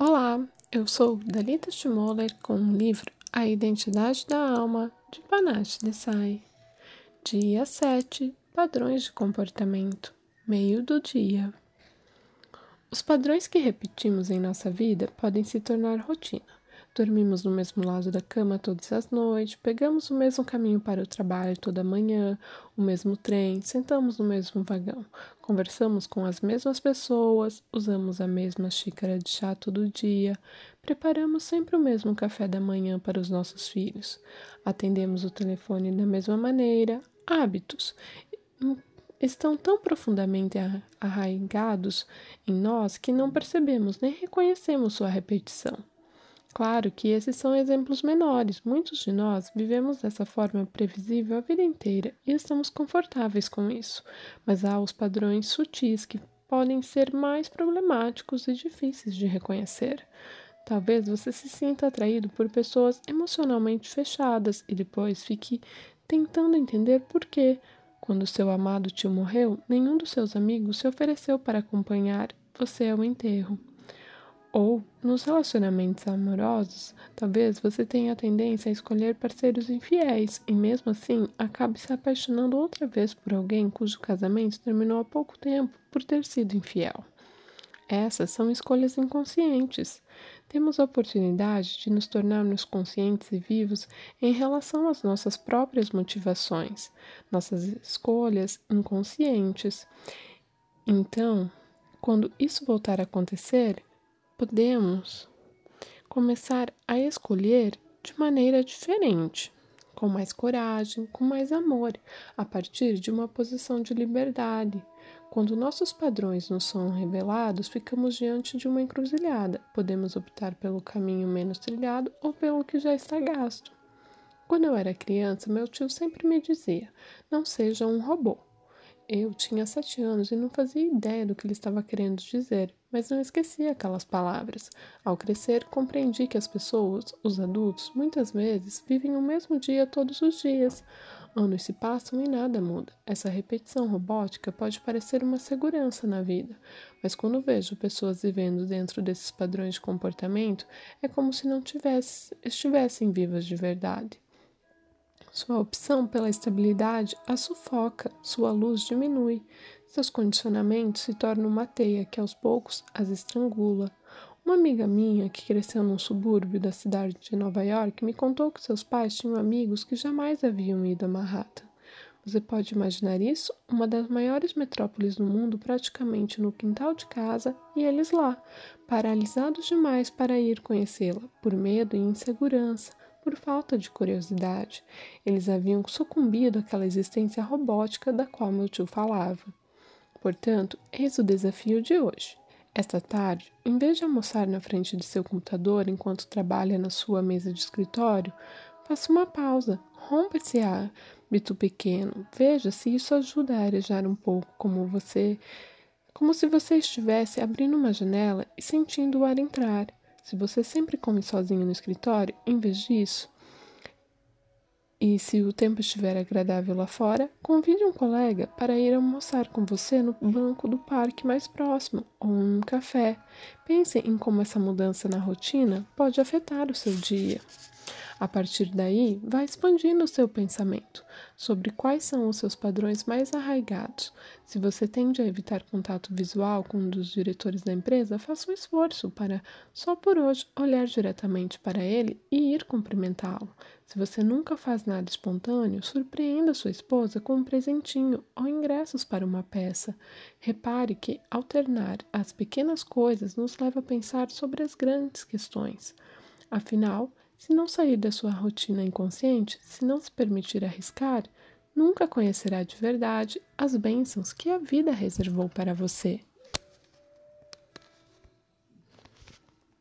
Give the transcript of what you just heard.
Olá, eu sou Dalita Schmoller com o livro A Identidade da Alma, de Panache Desai. Dia 7 Padrões de Comportamento Meio do dia. Os padrões que repetimos em nossa vida podem se tornar rotina. Dormimos no mesmo lado da cama todas as noites, pegamos o mesmo caminho para o trabalho toda manhã, o mesmo trem, sentamos no mesmo vagão, conversamos com as mesmas pessoas, usamos a mesma xícara de chá todo dia, preparamos sempre o mesmo café da manhã para os nossos filhos, atendemos o telefone da mesma maneira. Hábitos estão tão profundamente arraigados em nós que não percebemos nem reconhecemos sua repetição. Claro que esses são exemplos menores. Muitos de nós vivemos dessa forma previsível a vida inteira e estamos confortáveis com isso, mas há os padrões sutis que podem ser mais problemáticos e difíceis de reconhecer. Talvez você se sinta atraído por pessoas emocionalmente fechadas e depois fique tentando entender por quê. Quando seu amado tio morreu, nenhum dos seus amigos se ofereceu para acompanhar você ao enterro. Ou, nos relacionamentos amorosos, talvez você tenha a tendência a escolher parceiros infiéis e, mesmo assim, acabe se apaixonando outra vez por alguém cujo casamento terminou há pouco tempo por ter sido infiel. Essas são escolhas inconscientes. Temos a oportunidade de nos tornarmos conscientes e vivos em relação às nossas próprias motivações, nossas escolhas inconscientes. Então, quando isso voltar a acontecer, podemos começar a escolher de maneira diferente, com mais coragem, com mais amor, a partir de uma posição de liberdade. Quando nossos padrões nos são revelados, ficamos diante de uma encruzilhada. Podemos optar pelo caminho menos trilhado ou pelo que já está gasto. Quando eu era criança, meu tio sempre me dizia: não seja um robô. Eu tinha sete anos e não fazia ideia do que ele estava querendo dizer, mas não esqueci aquelas palavras. Ao crescer, compreendi que as pessoas, os adultos, muitas vezes vivem o mesmo dia todos os dias. Anos se passam e nada muda. Essa repetição robótica pode parecer uma segurança na vida, mas quando vejo pessoas vivendo dentro desses padrões de comportamento, é como se não tivesse, estivessem vivas de verdade. Sua opção pela estabilidade a sufoca, sua luz diminui, seus condicionamentos se tornam uma teia que aos poucos as estrangula. Uma amiga minha que cresceu num subúrbio da cidade de Nova York me contou que seus pais tinham amigos que jamais haviam ido a Manhattan. Você pode imaginar isso? Uma das maiores metrópoles do mundo, praticamente no quintal de casa, e eles lá, paralisados demais para ir conhecê-la, por medo e insegurança, por falta de curiosidade. Eles haviam sucumbido àquela existência robótica da qual meu tio falava. Portanto, eis o desafio de hoje. Esta tarde, em vez de almoçar na frente de seu computador enquanto trabalha na sua mesa de escritório, faça uma pausa, rompa esse hábito pequeno, veja se isso ajuda a arejar um pouco como você, como se você estivesse abrindo uma janela e sentindo o ar entrar. Se você sempre come sozinho no escritório, em vez disso, e se o tempo estiver agradável lá fora, convide um colega para ir almoçar com você no banco do parque mais próximo ou em um café. Pense em como essa mudança na rotina pode afetar o seu dia. A partir daí, vá expandindo o seu pensamento sobre quais são os seus padrões mais arraigados. Se você tende a evitar contato visual com um dos diretores da empresa, faça um esforço para, só por hoje, olhar diretamente para ele e ir cumprimentá-lo. Se você nunca faz nada espontâneo, surpreenda sua esposa com um presentinho ou ingressos para uma peça. Repare que alternar as pequenas coisas nos leva a pensar sobre as grandes questões. Afinal, se não sair da sua rotina inconsciente, se não se permitir arriscar, nunca conhecerá de verdade as bênçãos que a vida reservou para você.